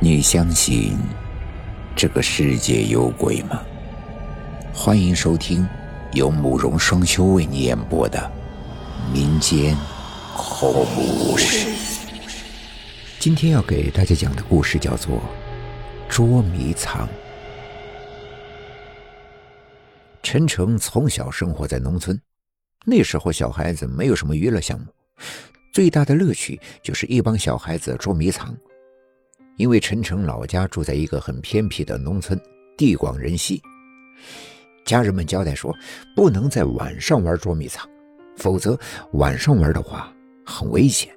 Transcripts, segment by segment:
你相信这个世界有鬼吗？欢迎收听由慕容双修为你演播的民间恐怖故事。今天要给大家讲的故事叫做《捉迷藏》。陈诚从小生活在农村，那时候小孩子没有什么娱乐项目，最大的乐趣就是一帮小孩子捉迷藏。因为陈诚老家住在一个很偏僻的农村，地广人稀，家人们交代说，不能在晚上玩捉迷藏，否则晚上玩的话很危险。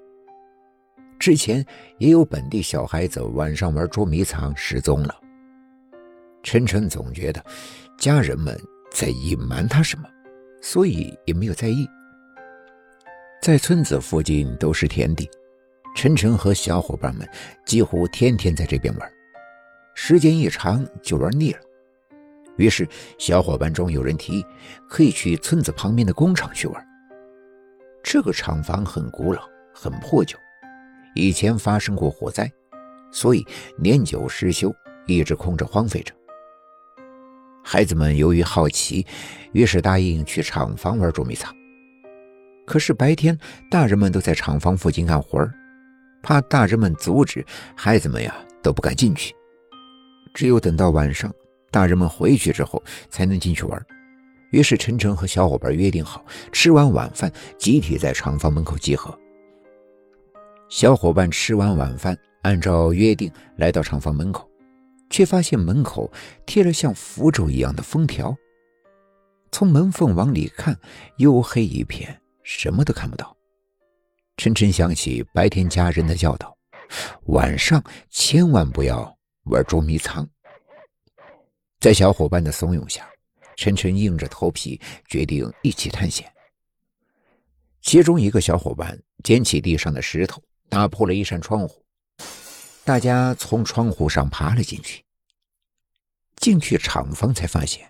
之前也有本地小孩子晚上玩捉迷藏失踪了。陈诚总觉得家人们在隐瞒他什么，所以也没有在意。在村子附近都是田地。陈晨和小伙伴们几乎天天在这边玩，时间一长就玩腻了。于是，小伙伴中有人提议可以去村子旁边的工厂去玩。这个厂房很古老、很破旧，以前发生过火灾，所以年久失修，一直空着荒废着。孩子们由于好奇，于是答应去厂房玩捉迷藏。可是白天，大人们都在厂房附近干活儿。怕大人们阻止，孩子们呀都不敢进去。只有等到晚上，大人们回去之后，才能进去玩。于是陈诚和小伙伴约定好，吃完晚饭集体在厂房门口集合。小伙伴吃完晚饭，按照约定来到厂房门口，却发现门口贴了像符咒一样的封条。从门缝往里看，黝黑一片，什么都看不到。晨晨想起白天家人的教导，晚上千万不要玩捉迷藏。在小伙伴的怂恿下，晨晨硬着头皮决定一起探险。其中一个小伙伴捡起地上的石头，打破了一扇窗户，大家从窗户上爬了进去。进去厂房才发现，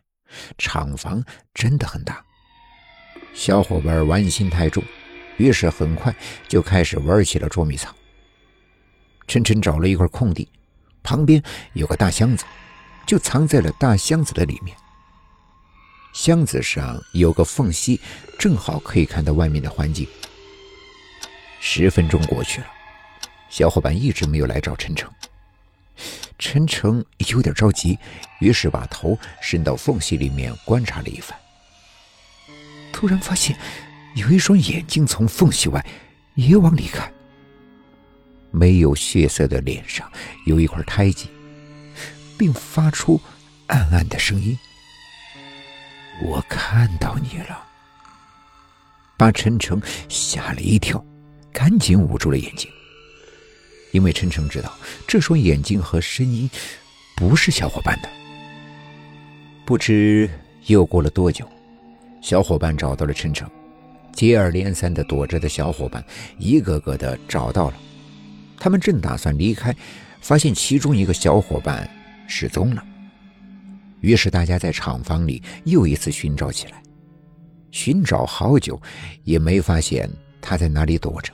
厂房真的很大。小伙伴玩心太重。于是很快就开始玩起了捉迷藏。晨晨找了一块空地，旁边有个大箱子，就藏在了大箱子的里面。箱子上有个缝隙，正好可以看到外面的环境。十分钟过去了，小伙伴一直没有来找陈诚。陈诚有点着急，于是把头伸到缝隙里面观察了一番，突然发现。有一双眼睛从缝隙外也往里看，没有血色的脸上有一块胎记，并发出暗暗的声音：“我看到你了。”把陈诚吓了一跳，赶紧捂住了眼睛，因为陈诚知道这双眼睛和声音不是小伙伴的。不知又过了多久，小伙伴找到了陈诚。接二连三的躲着的小伙伴，一个个的找到了。他们正打算离开，发现其中一个小伙伴失踪了。于是大家在厂房里又一次寻找起来，寻找好久也没发现他在哪里躲着。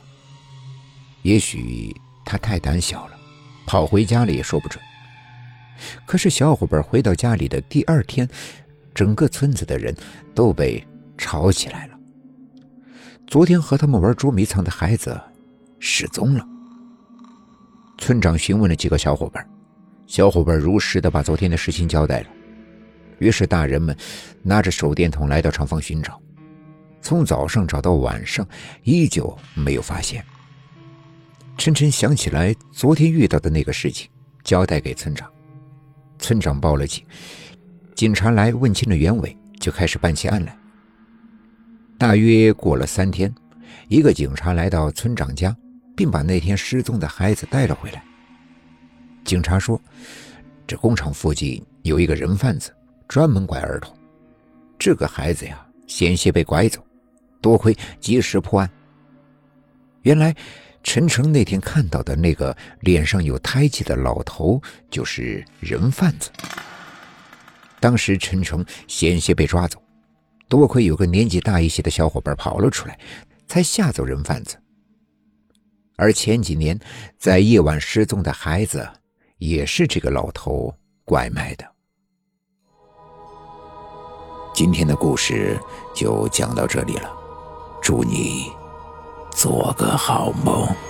也许他太胆小了，跑回家了也说不准。可是小伙伴回到家里的第二天，整个村子的人都被吵起来了。昨天和他们玩捉迷藏的孩子失踪了。村长询问了几个小伙伴，小伙伴如实的把昨天的事情交代了。于是大人们拿着手电筒来到厂房寻找，从早上找到晚上，依旧没有发现。晨晨想起来昨天遇到的那个事情，交代给村长。村长报了警，警察来问清了原委，就开始办起案来。大约过了三天，一个警察来到村长家，并把那天失踪的孩子带了回来。警察说：“这工厂附近有一个人贩子，专门拐儿童。这个孩子呀，险些被拐走，多亏及时破案。原来，陈诚那天看到的那个脸上有胎记的老头，就是人贩子。当时，陈诚险些被抓走。”多亏有个年纪大一些的小伙伴跑了出来才吓走人贩子。而前几年在夜晚失踪的孩子也是这个老头拐卖的。今天的故事就讲到这里了祝你做个好梦。